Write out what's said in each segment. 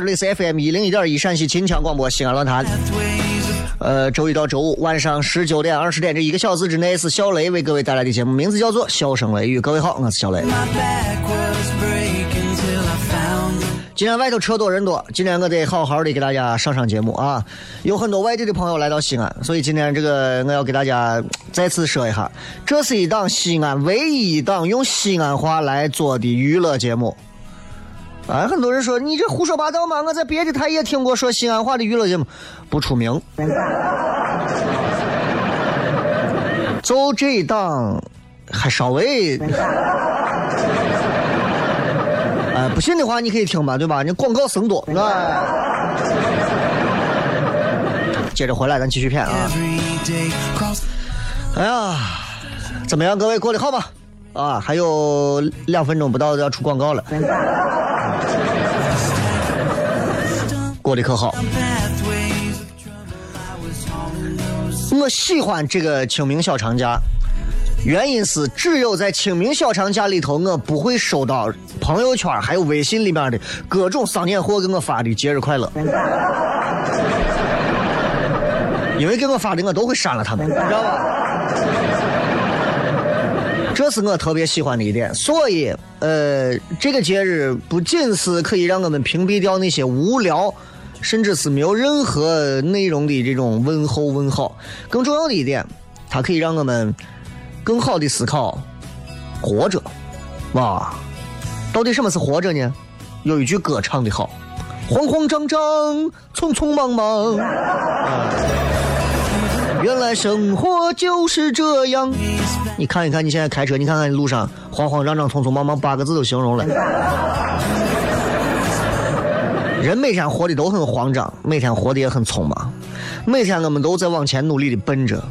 这里是 FM 一零一点一陕西秦腔广播西安论坛。呃，周一到周五晚上十九点、二十点这一个小时之内是小雷为各位带来的节目，名字叫做《笑声雷雨》。各位好，我是小雷。今天外头车多人多，今天我得好好的给大家上上节目啊！有很多外地的朋友来到西安，所以今天这个我要给大家再次说一下，这是一档西安唯一一档用西安话来做的娱乐节目。啊，很多人说你这胡说八道嘛！我在别的台也听过说西安话的娱乐节目，不出名。就这一档，还稍微。哎，不信的话你可以听吧，对吧？你广告声多，接着回来，咱继续骗啊！哎呀，怎么样，各位过得好吗？啊，还有两分钟不到就要出广告了，过得可好？我喜欢这个清明小长假，原因是只有在清明小长假里头，我不会收到朋友圈还有微信里面的各种商业货给我发的节日快乐，因为给我发的我都会删了他们，知道吧？这是我特别喜欢的一点，所以，呃，这个节日不仅是可以让我们屏蔽掉那些无聊，甚至是没有任何内容的这种问候问好，更重要的一点，它可以让我们更好的思考活着，哇，到底什么是活着呢？有一句歌唱的好，慌慌张张，匆匆忙忙。啊原来生活就是这样。你看一看你现在开车，你看看路上慌慌张张、匆匆忙忙，八个字都形容了。人每天活的都很慌张，每天活的也很匆忙，每天我们都在往前努力的奔着。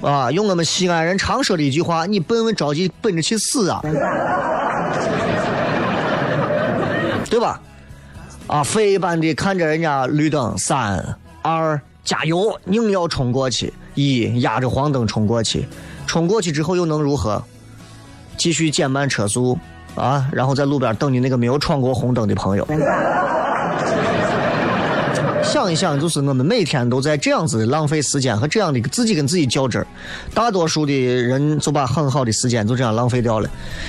啊，用我们西安人常说的一句话：“你笨问着急奔着去死啊！” 对吧？啊，飞一般的看着人家绿灯，三二加油，硬要冲过去，一压着黄灯冲过去，冲过去之后又能如何？继续减慢车速啊，然后在路边等你那个没有闯过红灯的朋友。想一想，就是我们每天都在这样子浪费时间和这样的自己跟自己较真儿，大多数的人就把很好的时间就这样浪费掉了。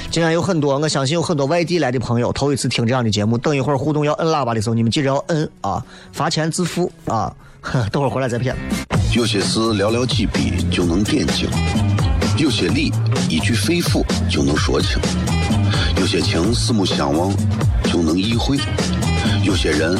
今天有很多，我相信有很多外地来的朋友头一次听这样的节目，等一会儿互动要摁喇叭的时候，你们记着要摁啊，罚钱自负啊。等会儿回来再骗。有些事寥寥几笔就能点睛，有些理一句肺腑就能说清，有些情四目相望就能意会，有些人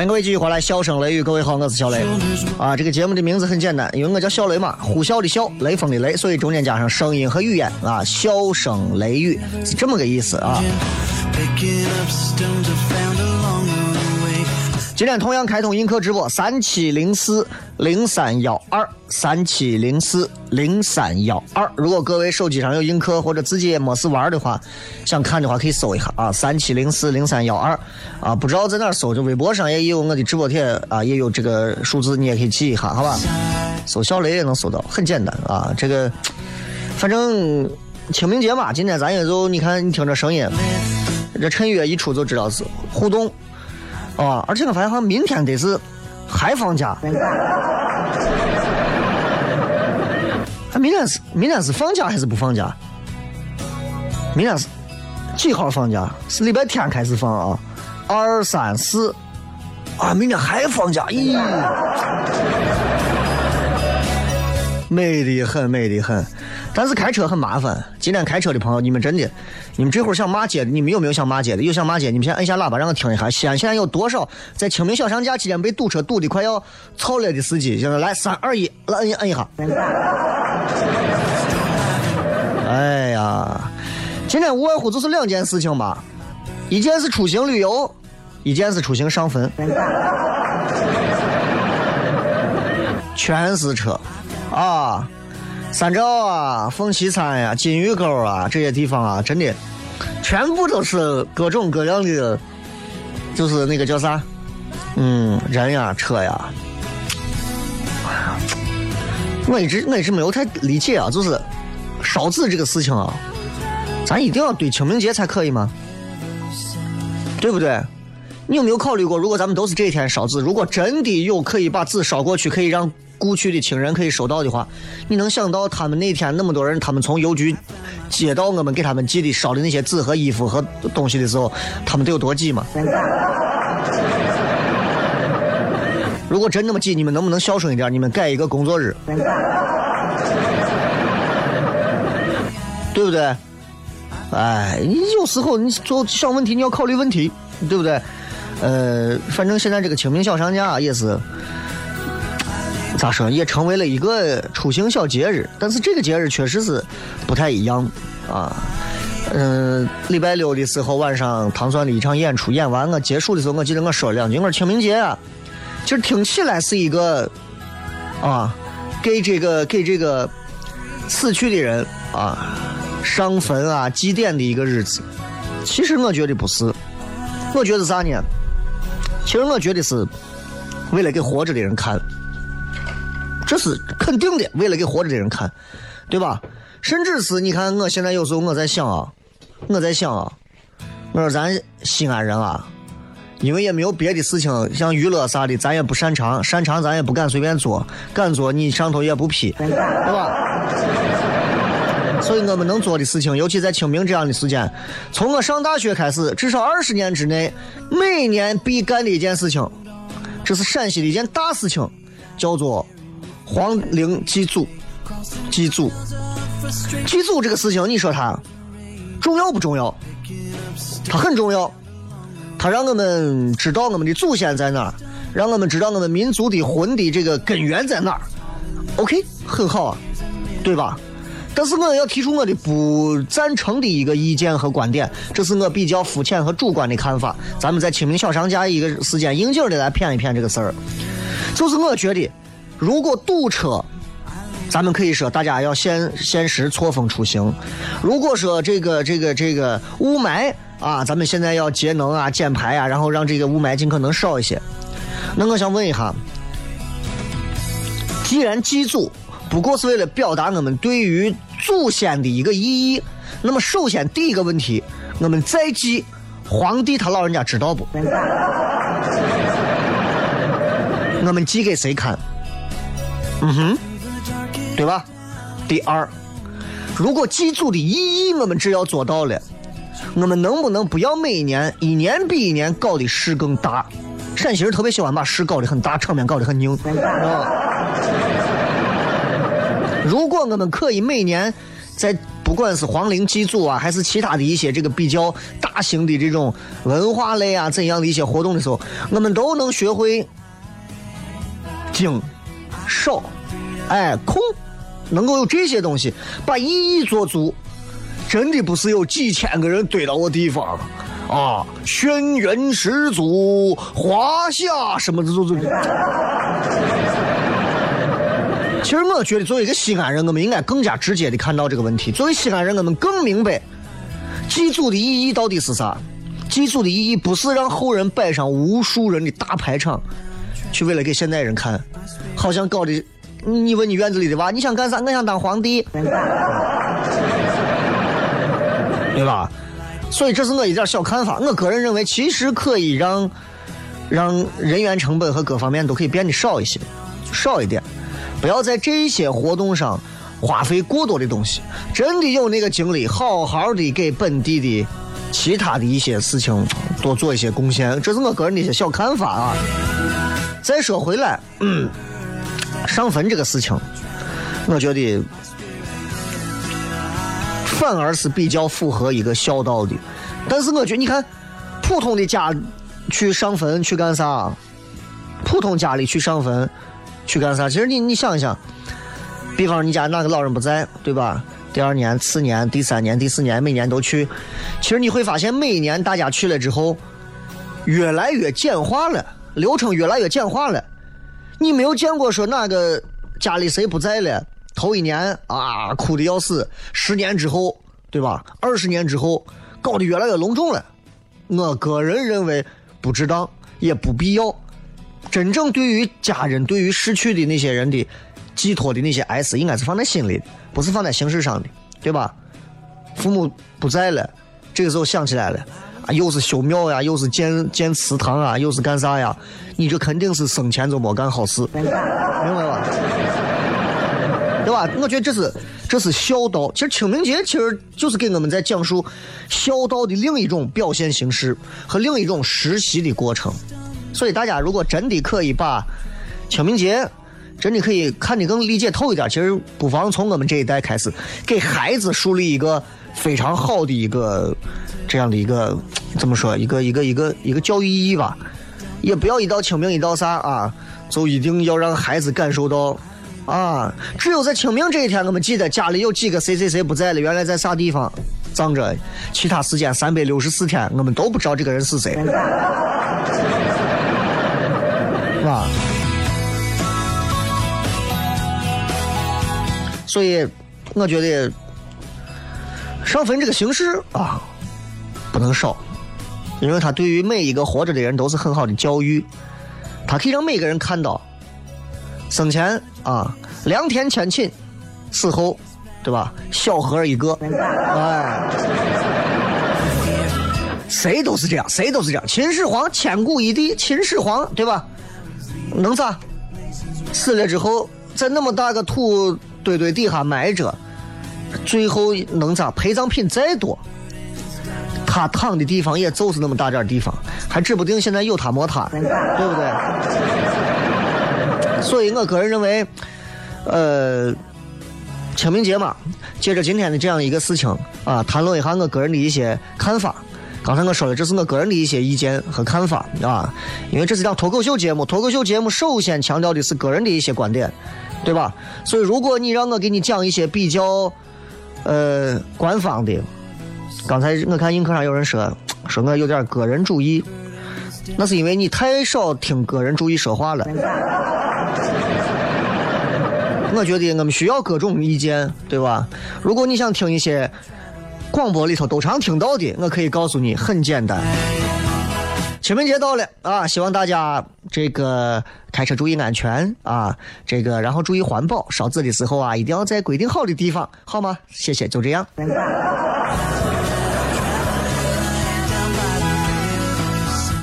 欢迎各位继续回来，笑声雷雨，各位好，我是小雷啊。这个节目的名字很简单，因为我叫小雷嘛，呼啸的啸，雷锋的雷，所以中间加上声音和语言啊，笑声雷雨是这么个意思啊。今天同样开通映客直播，三七零四零三幺二三七零四零三幺二。如果各位手机上有映客或者自己也没事玩的话，想看的话可以搜一下啊，三七零四零三幺二啊。不知道在哪搜，就微博上也有我的直播帖啊，也有这个数字，你也可以记一下，好吧？搜小雷也能搜到，很简单啊。这个反正清明节嘛，今天咱也就你看，你听这声音，这趁月一出就知道是互动。啊！而且我发现好像明天得是还放假。啊，明天是明天是放假还是不放假？明天是几号放假？是礼拜天开始放啊？二三四啊，明天还放假？咦，美的很，美的很。但是开车很麻烦。今天开车的朋友，你们真的，你们这会儿想骂街的，你们有没有想骂街的？有想骂街，你们先按下喇叭，让我听一下。西安现在有多少在清明小长假期间被堵车堵的快要操了的司机？现在来三二一，来摁摁一下。哎呀，今天无外乎就是两件事情吧，一件是出行旅游，一件是出行上坟，全是车啊。三兆啊，凤岐山呀、金鱼沟啊这些地方啊，真的全部都是各种各样的，就是那个叫啥，嗯，人呀、车呀。我一直我一直没有太理解啊，就是烧纸这个事情啊，咱一定要对清明节才可以吗？对不对？你有没有考虑过，如果咱们都是这一天烧纸，如果真的有可以把纸烧过去，可以让故去的亲人可以收到的话，你能想到他们那天那么多人，他们从邮局接到我们给他们寄的烧的那些纸和衣服和东西的时候，他们得有多挤吗？如果真那么挤，你们能不能孝顺一点？你们改一个工作日，对不对？哎，你有时候你做小问题，你要考虑问题，对不对？呃，反正现在这个清明小长假也是。咋说？也成为了一个出行小节日，但是这个节日确实是不太一样啊。嗯，礼拜六的时候晚上，唐蒜的一场演出演完，我结束的时候，我记得我说了两句，我说清明节啊，其实听起来是一个啊，给这个给这个死去的人啊上坟啊祭奠的一个日子。其实我觉得不是，我觉得啥呢？其实我觉得是为了给活着的人看。这是肯定的，为了给活着的人看，对吧？甚至是你看，我现在有时候我在想啊，我在想啊，我说咱西安人啊，因为也没有别的事情，像娱乐啥的，咱也不擅长，擅长咱也不敢随便做，敢做你上头也不批，对吧？所以我们能做的事情，尤其在清明这样的时间，从我上大学开始，至少二十年之内，每年必干的一件事情，这是陕西的一件大事情，叫做。皇陵祭祖，祭祖，祭祖这个事情，你说它重要不重要？它很重要，它让我们知道我们的祖先在哪儿，让我们知道我们民族的魂的这个根源在哪儿。OK，很好啊，对吧？但是我要提出我的不赞成的一个意见和观点，这是我比较肤浅和主观的看法。咱们在清明小长假一个时间，应景的来谝一谝这个事儿。就是我觉得，如果堵车，咱们可以说大家要限限时错峰出行；如果说这个这个这个雾霾啊，咱们现在要节能啊、减排啊，然后让这个雾霾尽可能少一些。那我想问一下，既然祭祖不过是为了表达我们对于祖先的一个意义，那么首先第一个问题，我们再祭皇帝他老人家知道不？我们祭给谁看？嗯哼，对吧？第二，如果祭祖的意义我们只要做到了，我们能不能不要每年一年比一年搞的事更大？陕西人特别喜欢把事搞得很大，场面搞得很硬。啊如果我们可以每年在不管是皇陵祭祖啊，还是其他的一些这个比较大型的这种文化类啊怎样的一些活动的时候，我们都能学会精、少、哎、空，能够有这些东西，把意义做足，真的不是有几千个人堆到我地方啊，轩辕始祖、华夏什么的都都。其实我觉得，作为一个西安人，我们应该更加直接的看到这个问题。作为西安人，我们更明白祭祖的意义到底是啥。祭祖的意义不是让后人摆上无数人的大排场，去为了给现代人看，好像搞的。你问你院子里的娃，你想干啥？我想当皇帝，对吧？所以这是我一点小看法。我个人认为，其实可以让让人员成本和各方面都可以变得少一些，少一点。不要在这些活动上花费过多的东西，真的有那个精力，好好的给本地的其他的一些事情多做一些贡献，这是我个人的一些小看法啊。再说回来，嗯，上坟这个事情，我觉得反而是比较符合一个孝道的。但是我觉得，你看，普通的家去上坟去干啥？普通家里去上坟。去干啥？其实你你想一想，比方你家哪个老人不在，对吧？第二年、次年、第三年、第四年，每年都去。其实你会发现，每一年大家去了之后，越来越简化了，流程越来越简化了。你没有见过说哪个家里谁不在了，头一年啊哭的要死，十年之后，对吧？二十年之后，搞得越来越隆重了。我个人认为不值当，也不必要。真正对于家人、对于逝去的那些人的寄托的那些哀思，应该是放在心里的，不是放在形式上的，对吧？父母不在了，这个时候想起来了，啊，又是修庙呀，又是建建祠堂啊，又是干啥呀？你这肯定是生前就没干好事，明白吧？对吧？我觉得这是这是孝道。其实清明节其实就是给我们在讲述孝道的另一种表现形式和另一种实习的过程。所以大家如果真的可以把清明节真的可以看得更理解透一点，其实不妨从我们这一代开始，给孩子树立一个非常好的一个这样的一个怎么说一个一个一个一个教育意义吧。也不要一到清明一到啥啊，就一定要让孩子感受到啊，只有在清明这一天，我们记得家里有几个谁谁谁不在了，原来在啥地方葬着，其他时间三百六十四天，我们都不知道这个人是谁。所以，我觉得上坟这个形式啊，不能少，因为它对于每一个活着的人都是很好的教育，它可以让每个人看到，生前啊良田千顷，死后，对吧？小河一个，哎。谁都是这样，谁都是这样。秦始皇千古一帝，秦始皇对吧？能咋？死了之后，在那么大个土堆堆底下埋着，最后能咋？陪葬品再多，他躺的地方也就是那么大点地方，还指不定现在有他没他，对不对？所以我个人认为，呃，清明节嘛，借着今天的这样一个事情啊，谈论一下我个人的一些看法。刚才我说的这是我个人的一些意见和看法啊，因为这是档脱口秀节目，脱口秀节目首先强调的是个人的一些观点，对吧？所以如果你让我给你讲一些比较呃官方的，刚才我看映客上有人说说我有点个人主义，那是因为你太少听个人主义说话了。我觉得我们需要各种意见，对吧？如果你想听一些广播里头都常听到的，我可以告诉你，很简单。清明节到了啊，希望大家这个开车注意安全啊，这个然后注意环保，烧纸的时候啊，一定要在规定好的地方，好吗？谢谢，就这样。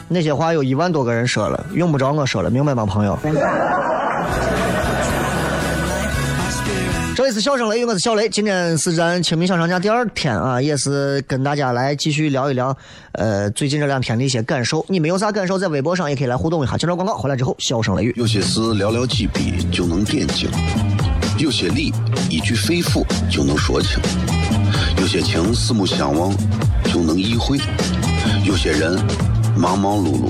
那些话有一万多个人说了，用不着我说了，明白吗，朋友？这里是笑声雷雨，我是小雷。今天是咱清明小长假第二天啊，也是跟大家来继续聊一聊，呃，最近这两天的一些感受。你们有啥感受，在微博上也可以来互动一下。接着广告回来之后，笑声雷雨。有些事寥寥几笔就能点睛，有些理一句肺腑就能说清，有些情四目相望就能意会，有些人忙忙碌碌。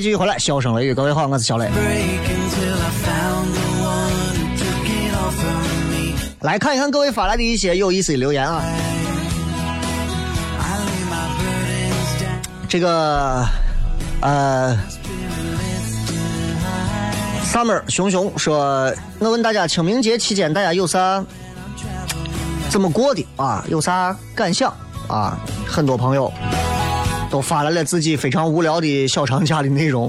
继续回来，笑声雷雨，各位好，我是小雷。来看一看各位发来的一些有意思的留言啊。这个呃，summer 熊熊说，我问大家清明节期间大家有啥怎么过的啊？有啥感想啊？很多朋友都发来了自己非常无聊的小长假的内容。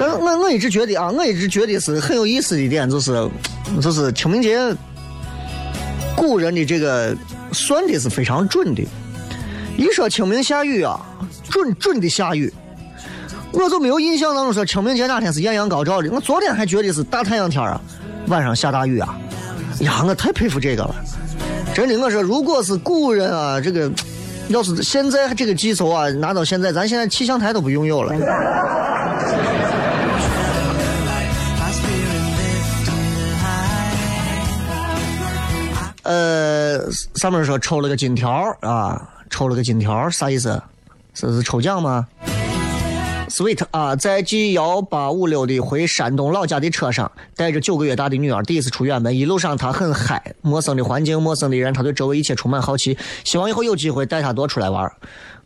但是我我一直觉得啊，我一直觉得是很有意思的一点，就是就是清明节，古人的这个算的是非常准的。一说清明下雨啊，准准的下雨，我就没有印象当中说清明节哪天是艳阳高照的。我昨天还觉得是大太阳天啊，晚上下大雨啊，呀，我太佩服这个了。真的，我说如果是古人啊，这个 要是现在这个技术啊，拿到现在，咱现在气象台都不拥有了。呃，上面说抽了个金条啊，抽了个金条，啥意思？这是抽奖吗？Sweet 啊，在 G 幺八五六的回山东老家的车上，带着九个月大的女儿第一次出远门，一路上她很嗨，陌生的环境，陌生的人，她对周围一切充满好奇，希望以后有机会带她多出来玩。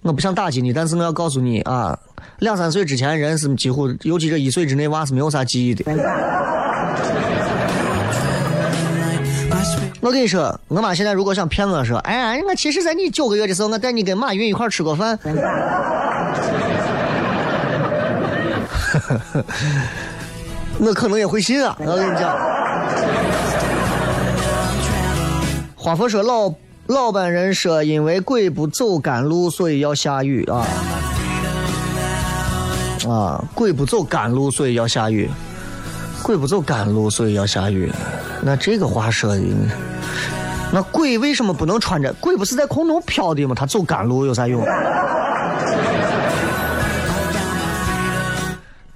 我不想打击你，但是我要告诉你啊，两三岁之前人是几乎，尤其这一岁之内娃是没有啥记忆的。我跟你说，我妈现在如果想骗我说，哎呀，我其实在你九个月的时候，我带你跟马云一块吃过饭。我可能也会信啊！我跟你讲，花佛说老老板人说，因为鬼不走干路，所以要下雨啊啊！鬼不走干路，所以要下雨。鬼不走干路，所以要下雨。那这个话说的，那鬼为什么不能穿着？鬼不是在空中飘的吗？他走干路有啥用？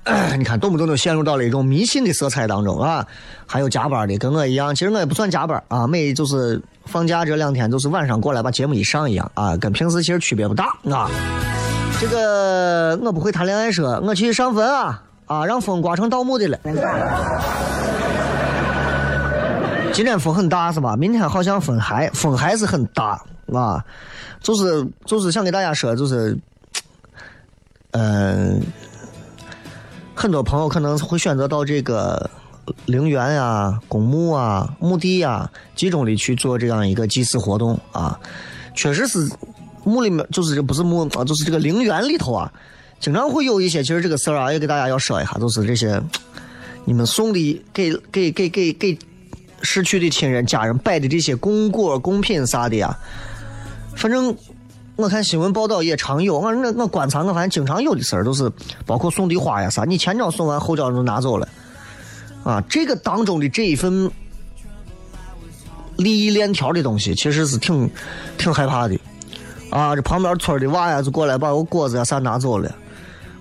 你看，动不动就陷入到了一种迷信的色彩当中啊！还有加班的，跟我一样，其实我也不算加班啊，每就是放假这两天，就是晚上过来把节目一上一样啊，跟平时其实区别不大啊。这个我不会谈恋爱，说我去上坟啊啊，让风刮成盗墓的了。今天风很大是吧？明天好像风还风还是很大啊，就是就是想给大家说，就是，嗯、很多朋友可能会选择到这个陵园呀、公墓啊、墓地呀、集中的去做这样一个祭祀活动啊。确实是墓里面，就是不是墓啊，就是这个陵园里头啊，经常会有一些。其实这个事儿啊，也给大家要说一下，就是这些你们送的给给给给给逝去的亲人家人摆的这些供果、贡品啥的呀，反正。我看新闻报道也常有，我我我观察，我发现经常有的事儿都是包括送的花呀啥，你前脚送完，后脚就拿走了，啊，这个当中的这一份利益链条的东西，其实是挺挺害怕的，啊，这旁边村的娃呀就过来把我果子呀啥拿走了，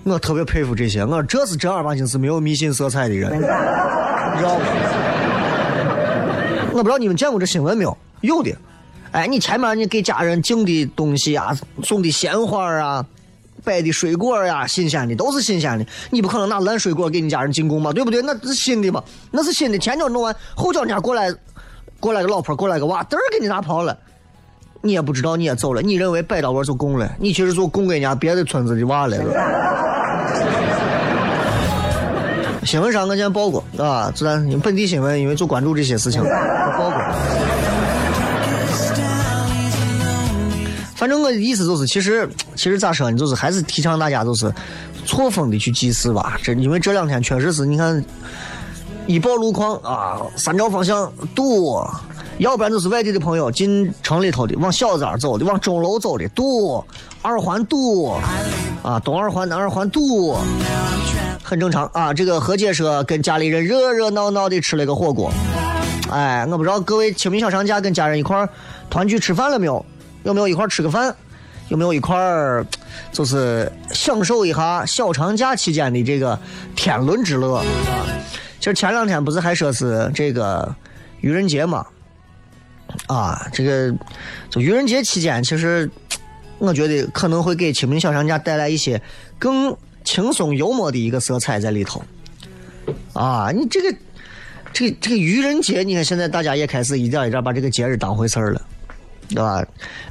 我特别佩服这些，我说这是正儿八经是没有迷信色彩的人，你知道吗？我不知道你们见过这新闻没有？有的。哎，你前面你给家人敬的东西啊，送的鲜花啊，摆的水果呀，新鲜的都是新鲜的，你不可能拿烂水果给你家人进贡嘛，对不对？那是新的嘛，那是新的，前脚弄完，后脚人家过来，过来个老婆，过来个娃，嘚儿给你拿跑了，你也不知道，你也走了，你认为摆到我就供了，你其实就供给人家别的村子的娃来了。新闻上我见报过啊，咱本地新闻，因为就关注这些事情，报过。反正我的意思就是，其实其实咋说呢，就是还是提倡大家就是错峰的去祭祀吧。这因为这两天确实是，你看一报路况啊，三条方向堵，要不然就是外地的朋友进城里头的，往小寨走的，往钟楼走的堵，二环堵啊，东二环、南二环堵，很正常啊。这个何姐说跟家里人热热闹闹的吃了个火锅，哎，我不知道各位清明小长假跟家人一块儿团聚吃饭了没有？有没有一块吃个饭？有没有一块儿就是享受一下小长假期间的这个天伦之乐啊？其实前两天不是还说是这个愚人节嘛？啊，这个就愚人节期间，其实我觉得可能会给清明小长假带来一些更轻松幽默的一个色彩在里头。啊，你这个这个这个愚人节，你看现在大家也开始一点一点把这个节日当回事儿了。对吧？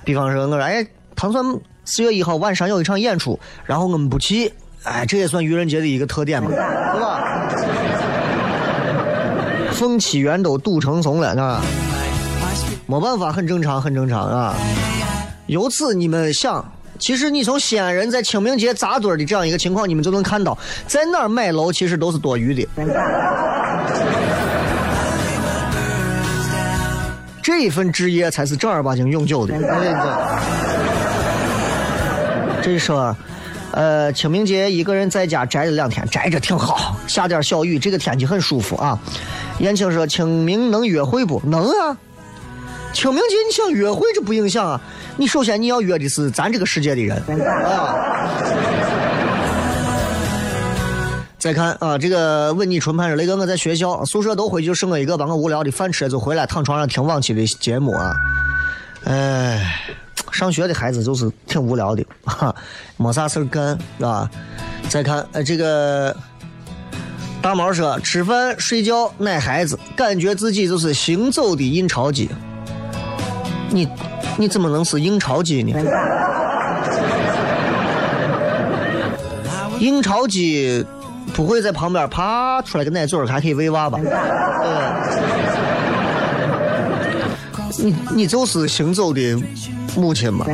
比方说，我说，哎，唐蒜四月一号晚上有一场演出，然后我们不去，哎，这也算愚人节的一个特点嘛，对吧？凤起园都堵成怂了，啊，没办法，很正常，很正常啊。由此你们想，其实你从西安人在清明节扎堆的这样一个情况，你们就能看到，在哪儿买楼其实都是多余的。这一份职业才是正儿八经永久的。这说，呃，清明节一个人在家宅了两天，宅着挺好，下点小雨，这个天气很舒服啊。燕青说，清明能约会不能啊？清明节你想约会这不影响啊？你首先你要约的是咱这个世界的人啊。再看啊，这个问你纯盘说，雷哥我在学校宿舍都回去，就剩我一个，把我无聊的饭吃了就回来，躺床上听往期的节目啊。哎，上学的孩子就是挺无聊的，哈，没啥事儿干，是吧？再看呃，这个大毛说，吃饭、睡觉、奶孩子，感觉自己就是行走的印钞机。你你怎么能是印钞机呢？印钞机。不会在旁边爬出来个奶嘴儿，还可以喂娃吧？呃你你就是行走的母亲嘛？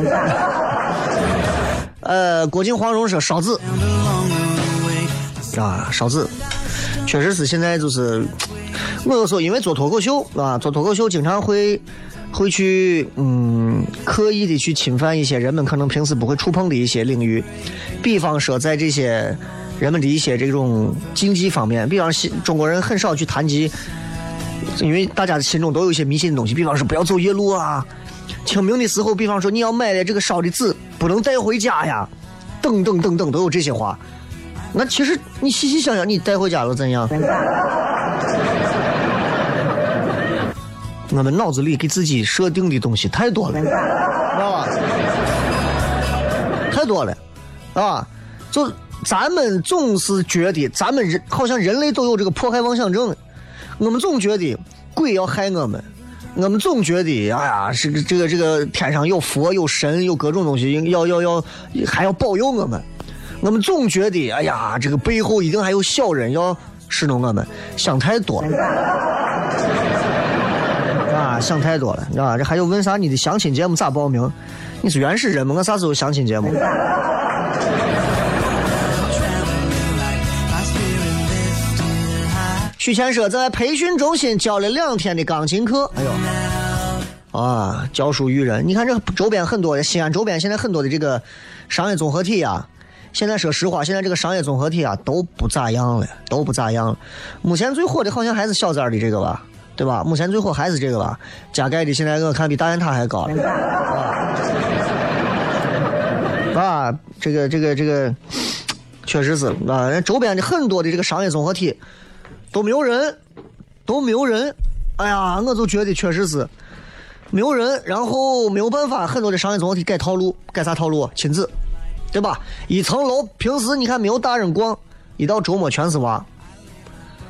呃，郭靖黄蓉说烧纸啊，烧纸，确实是现在就是，我有时候因为做脱口秀啊，做脱口秀经常会会去嗯刻意的去侵犯一些人们可能平时不会触碰的一些领域，比方说在这些人们的一些这种禁忌方面，比方西中国人很少去谈及，因为大家心中都有一些迷信的东西，比方说不要走夜路啊，清明的时候，比方说你要买的这个烧的纸不能带回家呀，等等等等都有这些话。那其实你细细想想，你带回家了怎样？我们脑子里给自己设定的东西太多了，知道吧？太多了，啊！就咱们总是觉得，咱们人好像人类都有这个迫害妄想症，我们总觉得鬼要害我们，我们总觉得，哎呀，这个这个这个天上有佛有神有各种东西，要要要还要保佑我们。我们总觉得，哎呀，这个背后一定还有小人要侍弄我们，想太多了。啊，想太多了，啊，这还有问啥？你的相亲节目咋报名？你是原始人吗？我啥时候相亲节目？许谦说在培训中心教了两天的钢琴课，哎呦，啊，教书育人。你看这周边很多的西安周边现在很多的这个商业综合体啊，现在说实话，现在这个商业综合体啊都不咋样了，都不咋样了。目前最火的好像还是小寨的这个吧，对吧？目前最火还是这个吧。加盖的现在我看比大雁塔还高了，啊，啊，这个这个这个，确实是啊，人周边的很多的这个商业综合体都没有人，都没有人。哎呀，我就觉得确实是没有人，然后没有办法，很多的商业综合体改套路，改啥套路？亲子，对吧？一层楼平时你看没有大人逛，一到周末全是娃。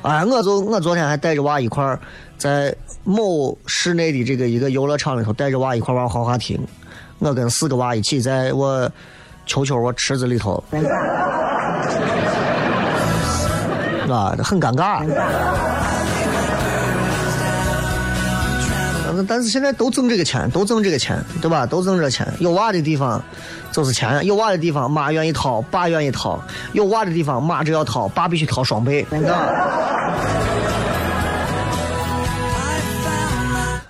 哎，我就我昨天还带着娃一块儿在某室内的这个一个游乐场里头带着娃一块玩滑滑梯，我跟四个娃一起在我球球我池子里头，啊，很尴尬。但但是现在都挣这个钱，都挣这个钱，对吧？都挣这钱。有娃的地方就是钱，有娃的地方妈愿意掏，爸愿意掏；有娃的地方妈只要掏，爸必须掏双倍，啊。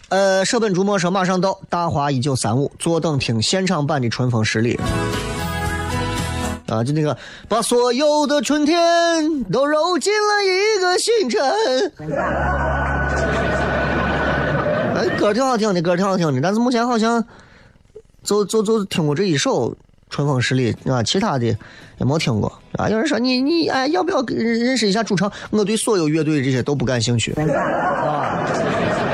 呃，舍本逐末说马上到，大华一九三五，坐等听现场版的春风十里。啊，就那个把所有的春天都揉进了一个星辰。哎，歌挺好听的，歌挺好听的，但是目前好像就就就听过这一首《春风十里》啊，其他的也没听过啊。有人说你你哎，要不要认识一下主唱？我对所有乐队这些都不感兴趣啊。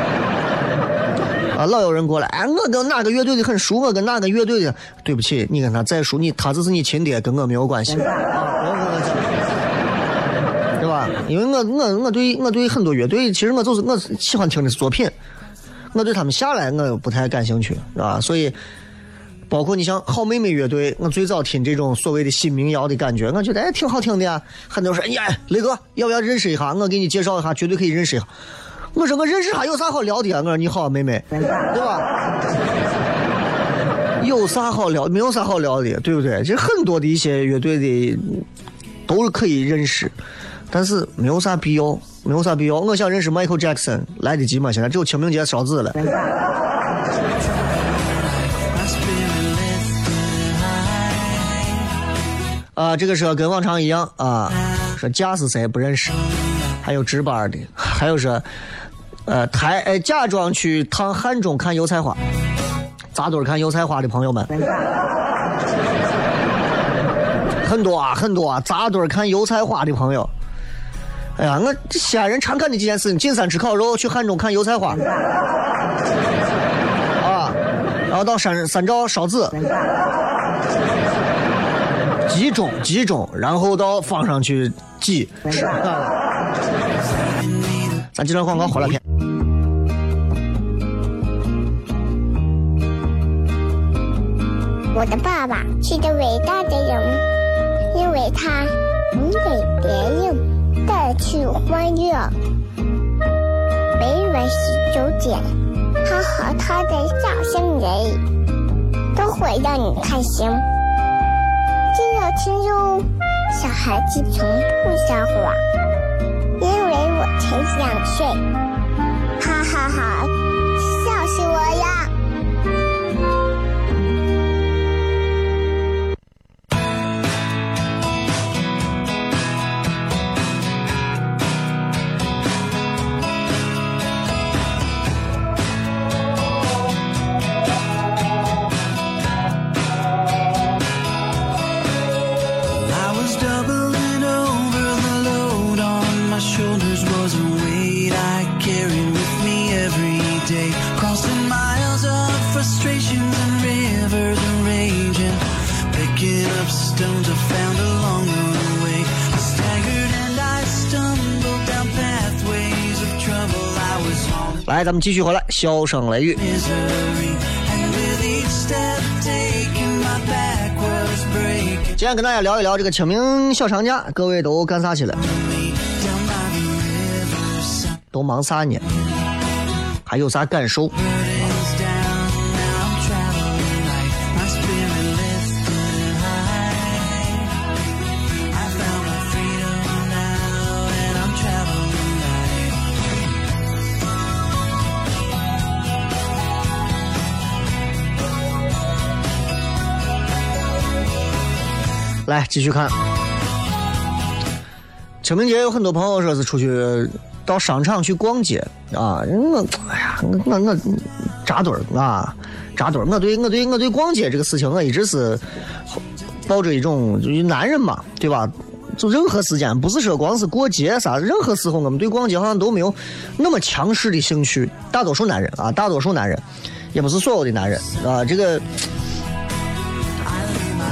啊，老有人过来，哎，我跟哪个乐队的很熟，我跟哪个乐队的，对不起，你跟他再熟，你他只是你亲爹，跟我没有关系。对 吧？因为我我我对我对很多乐队，其实我就是我喜欢听的是作品，我对他们下来我不太感兴趣，是吧？所以，包括你像好妹妹乐队，我最早听这种所谓的新民谣的感觉，我觉得哎挺好听的呀。很多人说，哎呀，雷哥要不要认识一下？我给你介绍一下，绝对可以认识一下。我说我认识还有啥好聊的啊？我说你好，妹妹，对吧？有啥好聊？没有啥好聊的，对不对？其实很多的一些乐队的都是可以认识，但是没有啥必要，没有啥必要。我想认识 Michael Jackson，来得及吗？现在只有清明节烧纸了。啊，这个车跟往常一样啊，说驾驶谁不认识，还有值班的，还有说，呃，台呃假装去趟汉中看油菜花，扎堆看油菜花的朋友们，很多啊很多啊，扎堆看油菜花的朋友。哎呀，我这西安人常干的几件事情：进山吃烤肉，去汉中看油菜花，啊，然后到山三赵烧纸。集中集中，然后到坊上去挤。咱这段广告回来片。我的爸爸是个伟大的人，因为他能给别人带去欢乐。每晚十九点，他和他的笑声人，都会让你开心。记得听哟，小孩子从不撒谎。因为我才想睡。哈哈哈，咱们继续回来，笑声雷雨。今天跟大家聊一聊这个清明小长假，各位都干啥去了？都忙啥呢？还有啥感受？来继续看。清明节有很多朋友说是出去到商场去逛街啊，我哎呀，我我我扎堆儿啊，扎堆儿。我对我对我对逛街这个事情，我一直是抱着一种就是男人嘛，对吧？就任何时间，不是说光是过节啥，任何时候我们对逛街好像都没有那么强势的兴趣。大多数男人啊，大多数男人，也不是所有的男人啊，这个。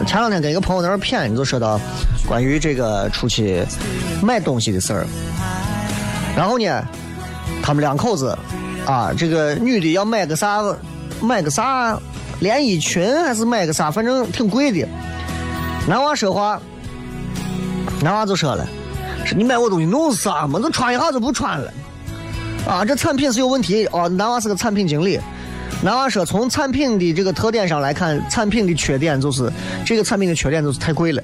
前两天跟一个朋友在那儿谝，就说到关于这个出去买东西的事儿。然后呢，他们两口子啊，这个女的要买个啥，买个啥连衣裙还是买个啥，反正挺贵的。男娃说话，男娃就说了：“说你买我东西弄啥嘛？都穿一下就不穿了。啊，这产品是有问题哦。男娃是个产品经理。男娃说，从产品的这个特点上来看，产品的缺点就是这个产品的缺点就是太贵了，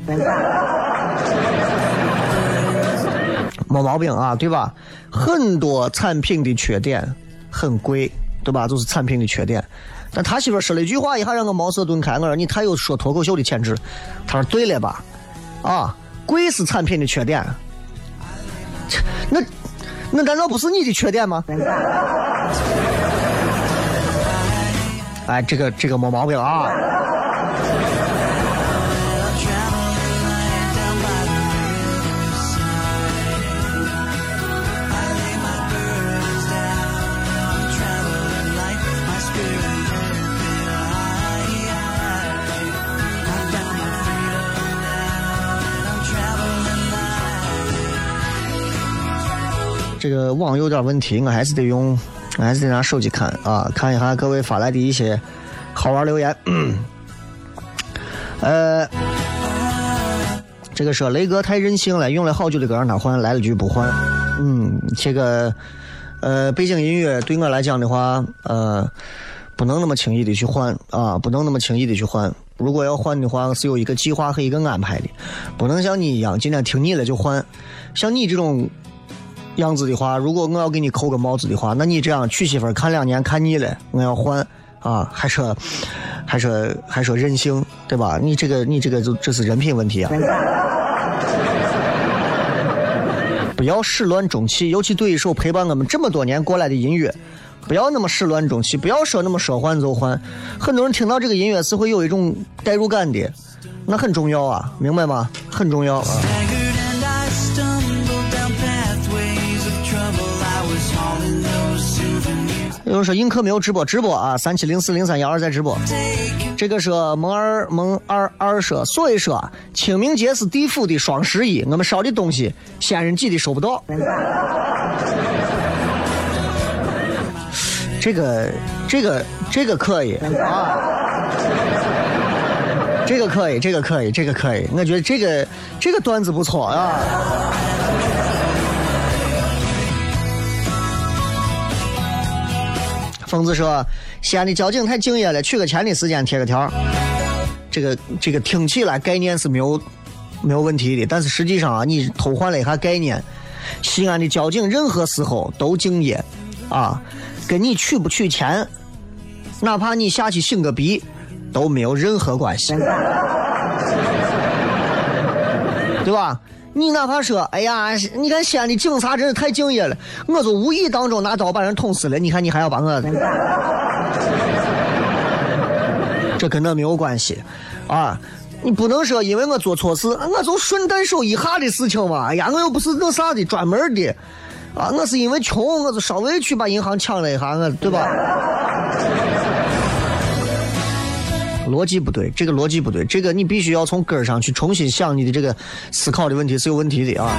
没毛病啊，对吧？很多产品的缺点很贵，对吧？就是产品的缺点。但他媳妇说了一句话，一下让我茅塞顿开。我说你太有说脱口秀的潜质。他说对了吧？啊，贵是产品的缺点，那那难道不是你的缺点吗？哎，这个这个没毛病啊。这个网有点问题，我还是得用。还是得拿手机看啊，看一下各位发来的一些好玩留言。呃，这个说雷哥太任性了，用了好久的歌让他换，来了句不换。嗯，这个呃，背景音乐对我来讲的话，呃，不能那么轻易的去换啊，不能那么轻易的去换。如果要换的话，是有一个计划和一个安排的，不能像你一样今天听腻了就换。像你这种样子的话，如果我要给你扣个帽子的话，那你这样娶媳妇看两年看腻了，我要换啊，还说还说还说任性，对吧？你这个你这个就这是人品问题啊！不要始乱终弃，尤其对一首陪伴我们这么多年过来的音乐，不要那么始乱终弃，不要说那么说换就换。很多人听到这个音乐是会有一种代入感的，那很重要啊，明白吗？很重要啊。有人说映客没有直播，直播啊，三七零四零三幺二在直播。这个说蒙二蒙二二说，所以说清明节是地府的双十一，我们烧的东西仙人挤的收不到。这个这个这个可以啊，这个可以，这个可以，这个可以，我觉得这个这个段子不错啊。疯子说：“西安的交警太敬业了，取个钱的时间贴个条。这个这个听起来概念是没有没有问题的，但是实际上啊，你偷换了一下概念，西安的交警任何时候都敬业，啊，跟你取不取钱，哪怕你下去擤个鼻，都没有任何关系，对吧？你哪怕说，哎呀，你看西安的警察真是太敬业了，我就无意当中拿刀把人捅死了，你看你还要把我，这跟那没有关系，啊，你不能说因为我做错事，我就顺带手一下的事情嘛，哎呀，我又不是那啥的专门的，啊，我是因为穷，我就稍微去把银行抢了一下，我对吧？逻辑不对，这个逻辑不对，这个你必须要从根儿上去重新想你的这个思考的问题是有问题的啊。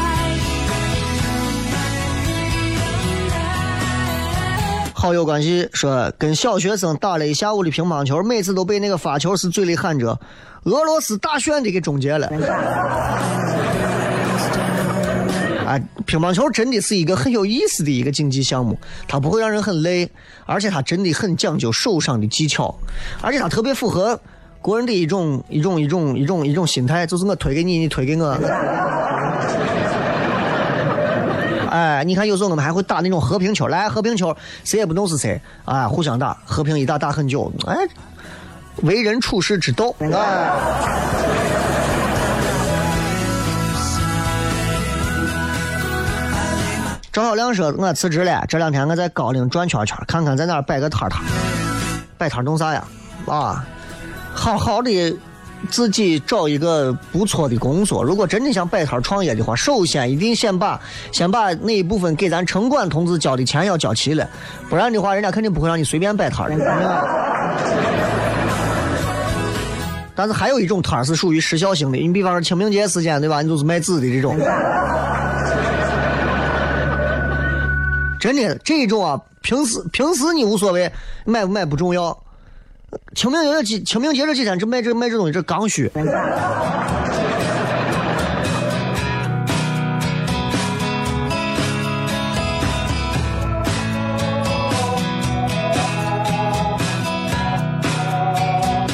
好友关系说，跟小学生打了一下午的乒乓球，每次都被那个发球时嘴里喊着“俄罗斯大选”的给终结了。乒乓球真的是一个很有意思的一个竞技项目，它不会让人很累，而且它真的很讲究手上的技巧，而且它特别符合国人的一种一种一种一种一种心态，就是我推给你，你推给我。哎，你看有时候我们还会打那种和平球，来和平球，谁也不弄死谁，啊，互相打，和平一打打很久，哎，为人处世之道，哎。赵小亮说：“我辞职了，这两天我在高陵转圈圈，看看在哪儿摆个摊摊。摆摊弄啥呀？啊，好好的自己找一个不错的工作。如果真的想摆摊创业的话，首先一定先把先把那一部分给咱城管同志交的钱要交齐了，不然的话，人家肯定不会让你随便摆摊的。但是还有一种摊是属于时效性的，你比方说清明节时间，对吧？你就是卖纸的这种。”真的这种啊，平时平时你无所谓，买不买不重要。清明节这几清明节这几天，这卖这卖这东西，这刚需。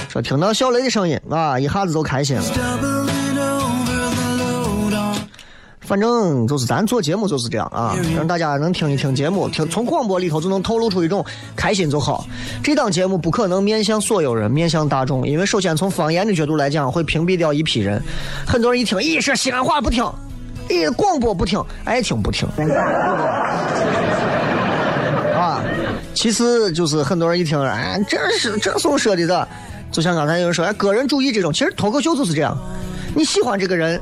说听到小雷的声音啊，一下子就开心了。反正就是咱做节目就是这样啊，让大家能听一听节目，听从广播里头就能透露出一种开心就好。这档节目不可能面向所有人，面向大众，因为首先从方言的角度来讲，会屏蔽掉一批人。很多人一听，咦，说西安话不听，咦，广播不听，爱听不听。啊，其次就是很多人一听，哎，这是这么说的的，就像刚才有人说，哎，个人主义这种，其实脱口秀就是这样，你喜欢这个人。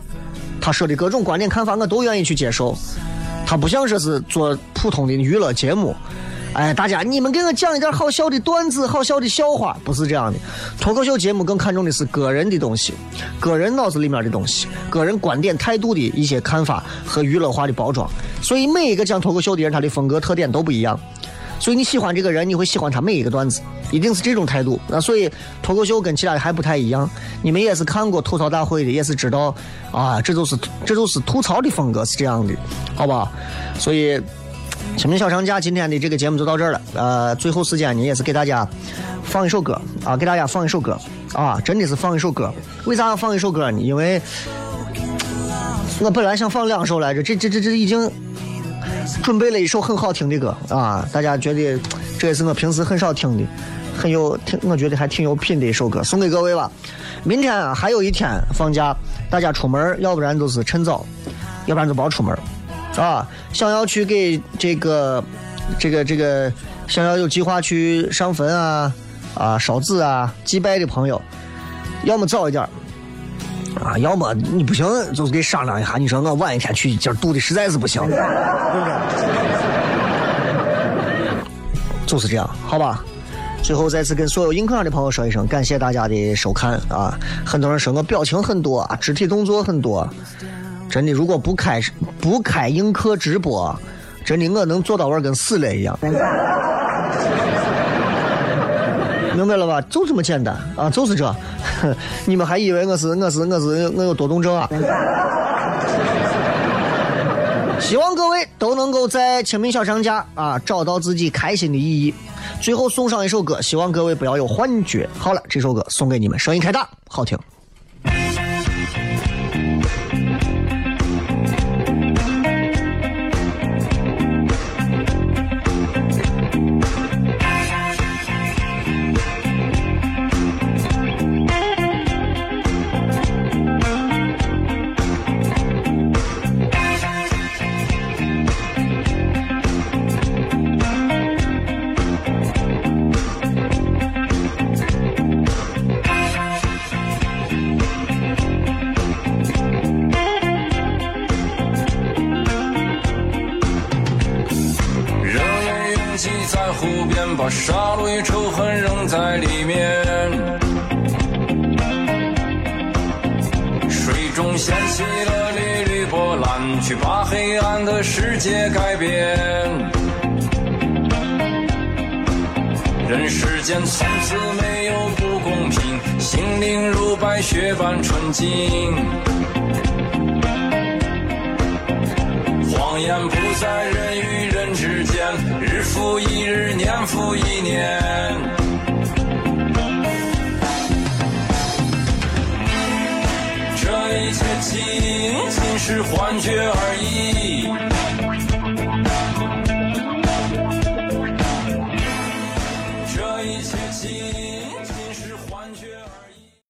他说的各种观点看法，我都愿意去接受。他不像说是做普通的娱乐节目，哎，大家你们给我讲一点好笑的段子、好笑的笑话，不是这样的。脱口秀节目更看重的是个人的东西，个人脑子里面的东西，个人观点态度的一些看法和娱乐化的包装。所以每一个讲脱口秀的人，他的风格特点都不一样。所以你喜欢这个人，你会喜欢他每一个段子，一定是这种态度。那所以脱口秀跟其他的还不太一样。你们也是看过吐槽大会的，也是知道啊，这就是这就是吐槽的风格是这样的，好吧？所以清明小长假今天的这个节目就到这儿了。呃，最后时间呢，也是给大家放一首歌啊，给大家放一首歌啊，真的是放一首歌。为啥要放一首歌呢？因为我本来想放两首来着，这这这这已经。准备了一首很好听的歌啊，大家觉得这也是我平时很少听的，很有挺，我觉得还挺有品的一首歌，送给各位吧。明天啊还有一天放假，大家出门要不然就是趁早，要不然就别出门啊。想要去给这个这个这个想要有计划去上坟啊啊烧纸啊祭拜的朋友，要么早一点。啊，要么你不行，就是给商量一下。你说我晚一天去，今儿堵的实在是不行，就是这样，好吧。最后再次跟所有映客上的朋友说一声，感谢大家的收看啊！很多人说我表情很多，肢体动作很多，真的，如果不开不开映客直播，真的我能做到玩跟死了一样。明白了吧？就这么简单啊，就是这。你们还以为我是我是我是我有多动症啊？希望各位都能够在清明小长假啊找到自己开心的意义。最后送上一首歌，希望各位不要有幻觉。好了，这首歌送给你们，声音开大，好听。般纯净。谎言不在人与人之间，日复一日，年复一年。这一切仅仅是幻觉而已。